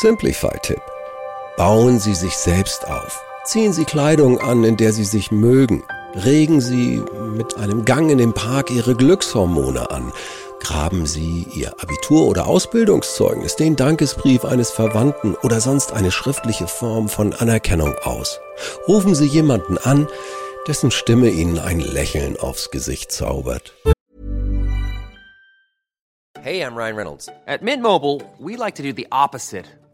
Simplify-Tipp. Bauen Sie sich selbst auf. Ziehen Sie Kleidung an, in der Sie sich mögen. Regen Sie mit einem Gang in den Park Ihre Glückshormone an. Graben Sie Ihr Abitur- oder Ausbildungszeugnis, den Dankesbrief eines Verwandten oder sonst eine schriftliche Form von Anerkennung aus. Rufen Sie jemanden an, dessen Stimme Ihnen ein Lächeln aufs Gesicht zaubert. Hey, I'm Ryan Reynolds. At Mint Mobile, we like to do the opposite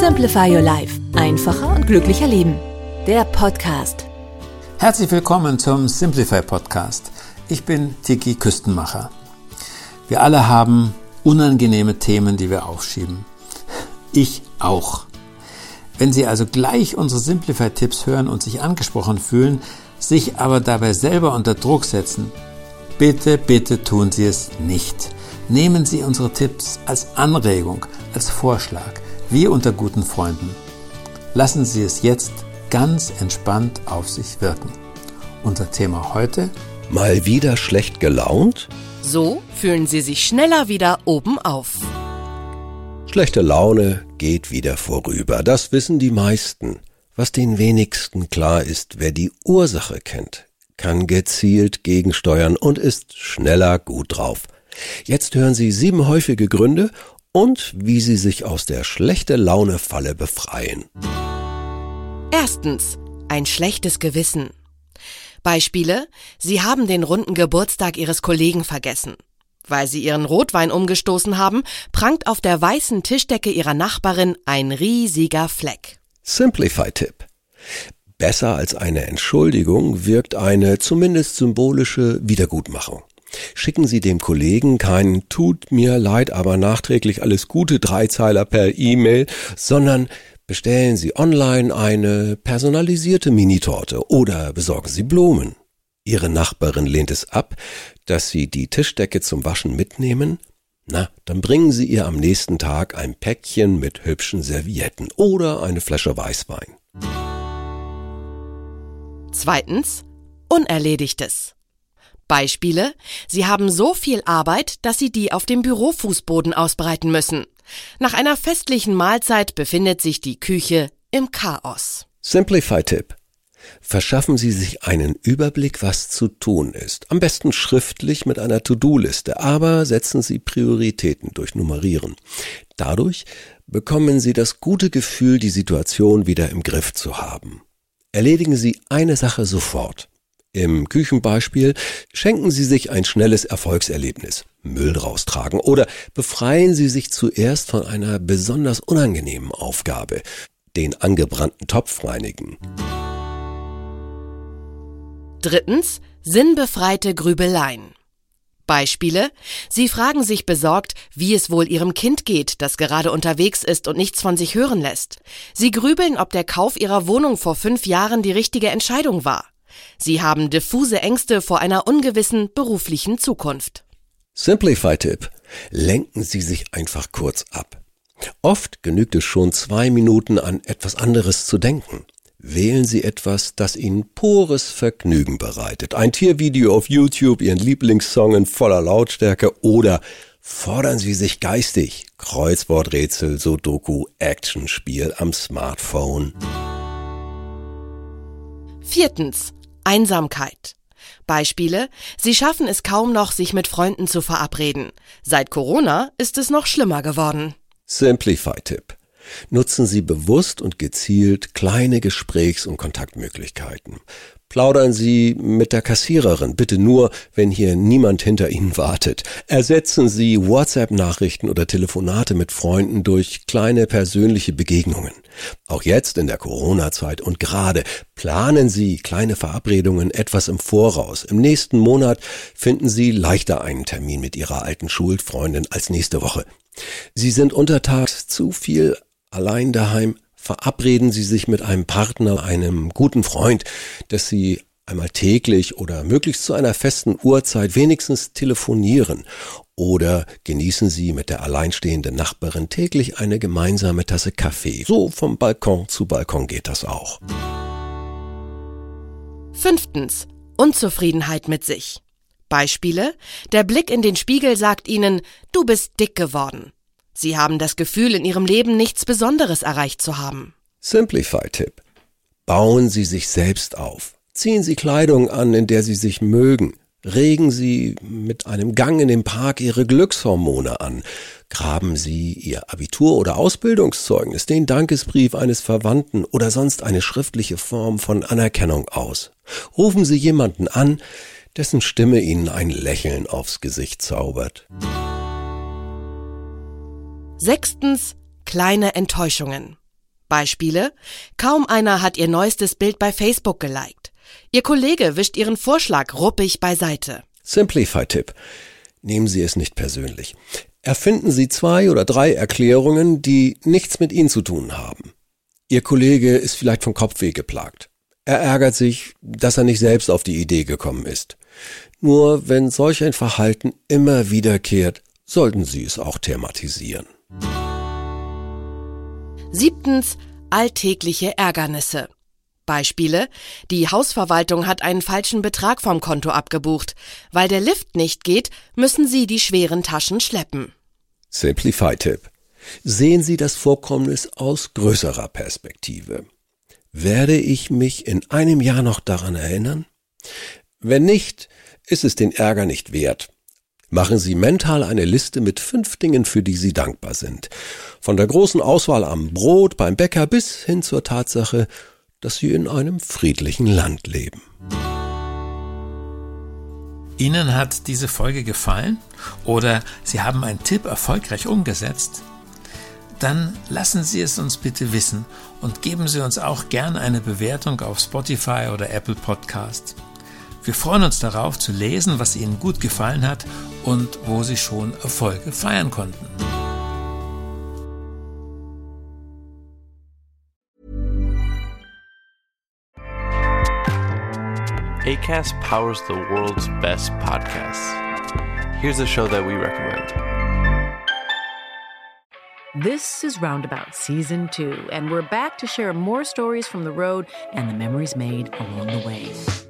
Simplify Your Life. Einfacher und glücklicher Leben. Der Podcast. Herzlich willkommen zum Simplify Podcast. Ich bin Tiki Küstenmacher. Wir alle haben unangenehme Themen, die wir aufschieben. Ich auch. Wenn Sie also gleich unsere Simplify-Tipps hören und sich angesprochen fühlen, sich aber dabei selber unter Druck setzen, bitte, bitte tun Sie es nicht. Nehmen Sie unsere Tipps als Anregung, als Vorschlag, wie unter guten Freunden. Lassen Sie es jetzt ganz entspannt auf sich wirken. Unser Thema heute? Mal wieder schlecht gelaunt? So fühlen Sie sich schneller wieder oben auf. Schlechte Laune geht wieder vorüber. Das wissen die meisten. Was den wenigsten klar ist, wer die Ursache kennt, kann gezielt gegensteuern und ist schneller gut drauf. Jetzt hören Sie sieben häufige Gründe und wie Sie sich aus der schlechte Laune Falle befreien. Erstens. Ein schlechtes Gewissen. Beispiele. Sie haben den runden Geburtstag Ihres Kollegen vergessen. Weil Sie Ihren Rotwein umgestoßen haben, prangt auf der weißen Tischdecke Ihrer Nachbarin ein riesiger Fleck. Simplify-Tipp. Besser als eine Entschuldigung wirkt eine zumindest symbolische Wiedergutmachung. Schicken Sie dem Kollegen keinen Tut mir leid, aber nachträglich alles Gute Dreizeiler per E-Mail, sondern bestellen Sie online eine personalisierte Minitorte oder besorgen Sie Blumen. Ihre Nachbarin lehnt es ab, dass Sie die Tischdecke zum Waschen mitnehmen? Na, dann bringen Sie ihr am nächsten Tag ein Päckchen mit hübschen Servietten oder eine Flasche Weißwein. Zweitens. Unerledigtes. Beispiele. Sie haben so viel Arbeit, dass Sie die auf dem Bürofußboden ausbreiten müssen. Nach einer festlichen Mahlzeit befindet sich die Küche im Chaos. Simplify-Tipp. Verschaffen Sie sich einen Überblick, was zu tun ist. Am besten schriftlich mit einer To-Do-Liste, aber setzen Sie Prioritäten durch Nummerieren. Dadurch bekommen Sie das gute Gefühl, die Situation wieder im Griff zu haben. Erledigen Sie eine Sache sofort. Im Küchenbeispiel schenken Sie sich ein schnelles Erfolgserlebnis, Müll raustragen oder befreien Sie sich zuerst von einer besonders unangenehmen Aufgabe, den angebrannten Topf reinigen. Drittens. Sinnbefreite Grübeleien. Beispiele. Sie fragen sich besorgt, wie es wohl Ihrem Kind geht, das gerade unterwegs ist und nichts von sich hören lässt. Sie grübeln, ob der Kauf Ihrer Wohnung vor fünf Jahren die richtige Entscheidung war. Sie haben diffuse Ängste vor einer ungewissen beruflichen Zukunft. Simplify-Tipp. Lenken Sie sich einfach kurz ab. Oft genügt es schon zwei Minuten an etwas anderes zu denken. Wählen Sie etwas, das Ihnen pures Vergnügen bereitet. Ein Tiervideo auf YouTube, Ihren Lieblingssong in voller Lautstärke oder fordern Sie sich geistig. Kreuzworträtsel, Sudoku, Actionspiel am Smartphone. Viertens. Einsamkeit. Beispiele. Sie schaffen es kaum noch, sich mit Freunden zu verabreden. Seit Corona ist es noch schlimmer geworden. Simplify-Tipp. Nutzen Sie bewusst und gezielt kleine Gesprächs- und Kontaktmöglichkeiten. Plaudern Sie mit der Kassiererin, bitte nur, wenn hier niemand hinter Ihnen wartet. Ersetzen Sie WhatsApp-Nachrichten oder Telefonate mit Freunden durch kleine persönliche Begegnungen. Auch jetzt in der Corona-Zeit und gerade planen Sie kleine Verabredungen etwas im Voraus. Im nächsten Monat finden Sie leichter einen Termin mit Ihrer alten Schulfreundin als nächste Woche. Sie sind untertags zu viel allein daheim. Verabreden Sie sich mit einem Partner, einem guten Freund, dass Sie einmal täglich oder möglichst zu einer festen Uhrzeit wenigstens telefonieren oder genießen Sie mit der alleinstehenden Nachbarin täglich eine gemeinsame Tasse Kaffee. So vom Balkon zu Balkon geht das auch. Fünftens. Unzufriedenheit mit sich. Beispiele. Der Blick in den Spiegel sagt Ihnen, du bist dick geworden. Sie haben das Gefühl, in Ihrem Leben nichts Besonderes erreicht zu haben. Simplify-Tipp. Bauen Sie sich selbst auf. Ziehen Sie Kleidung an, in der Sie sich mögen. Regen Sie mit einem Gang in den Park Ihre Glückshormone an. Graben Sie Ihr Abitur- oder Ausbildungszeugnis, den Dankesbrief eines Verwandten oder sonst eine schriftliche Form von Anerkennung aus. Rufen Sie jemanden an, dessen Stimme Ihnen ein Lächeln aufs Gesicht zaubert. Sechstens. Kleine Enttäuschungen. Beispiele. Kaum einer hat ihr neuestes Bild bei Facebook geliked. Ihr Kollege wischt ihren Vorschlag ruppig beiseite. Simplify-Tipp. Nehmen Sie es nicht persönlich. Erfinden Sie zwei oder drei Erklärungen, die nichts mit Ihnen zu tun haben. Ihr Kollege ist vielleicht vom Kopfweh geplagt. Er ärgert sich, dass er nicht selbst auf die Idee gekommen ist. Nur wenn solch ein Verhalten immer wiederkehrt, sollten Sie es auch thematisieren. Siebtens. Alltägliche Ärgernisse. Beispiele. Die Hausverwaltung hat einen falschen Betrag vom Konto abgebucht. Weil der Lift nicht geht, müssen Sie die schweren Taschen schleppen. Simplify-Tipp. Sehen Sie das Vorkommnis aus größerer Perspektive. Werde ich mich in einem Jahr noch daran erinnern? Wenn nicht, ist es den Ärger nicht wert. Machen Sie mental eine Liste mit fünf Dingen, für die Sie dankbar sind. Von der großen Auswahl am Brot beim Bäcker bis hin zur Tatsache, dass Sie in einem friedlichen Land leben. Ihnen hat diese Folge gefallen oder Sie haben einen Tipp erfolgreich umgesetzt? Dann lassen Sie es uns bitte wissen und geben Sie uns auch gerne eine Bewertung auf Spotify oder Apple Podcast. Wir freuen uns darauf zu lesen, was Ihnen gut gefallen hat und wo Sie schon Erfolge feiern konnten. ACAST powers the world's best podcasts. Here's a show that we recommend. This is Roundabout Season 2, and we're back to share more stories from the road and the memories made along the way.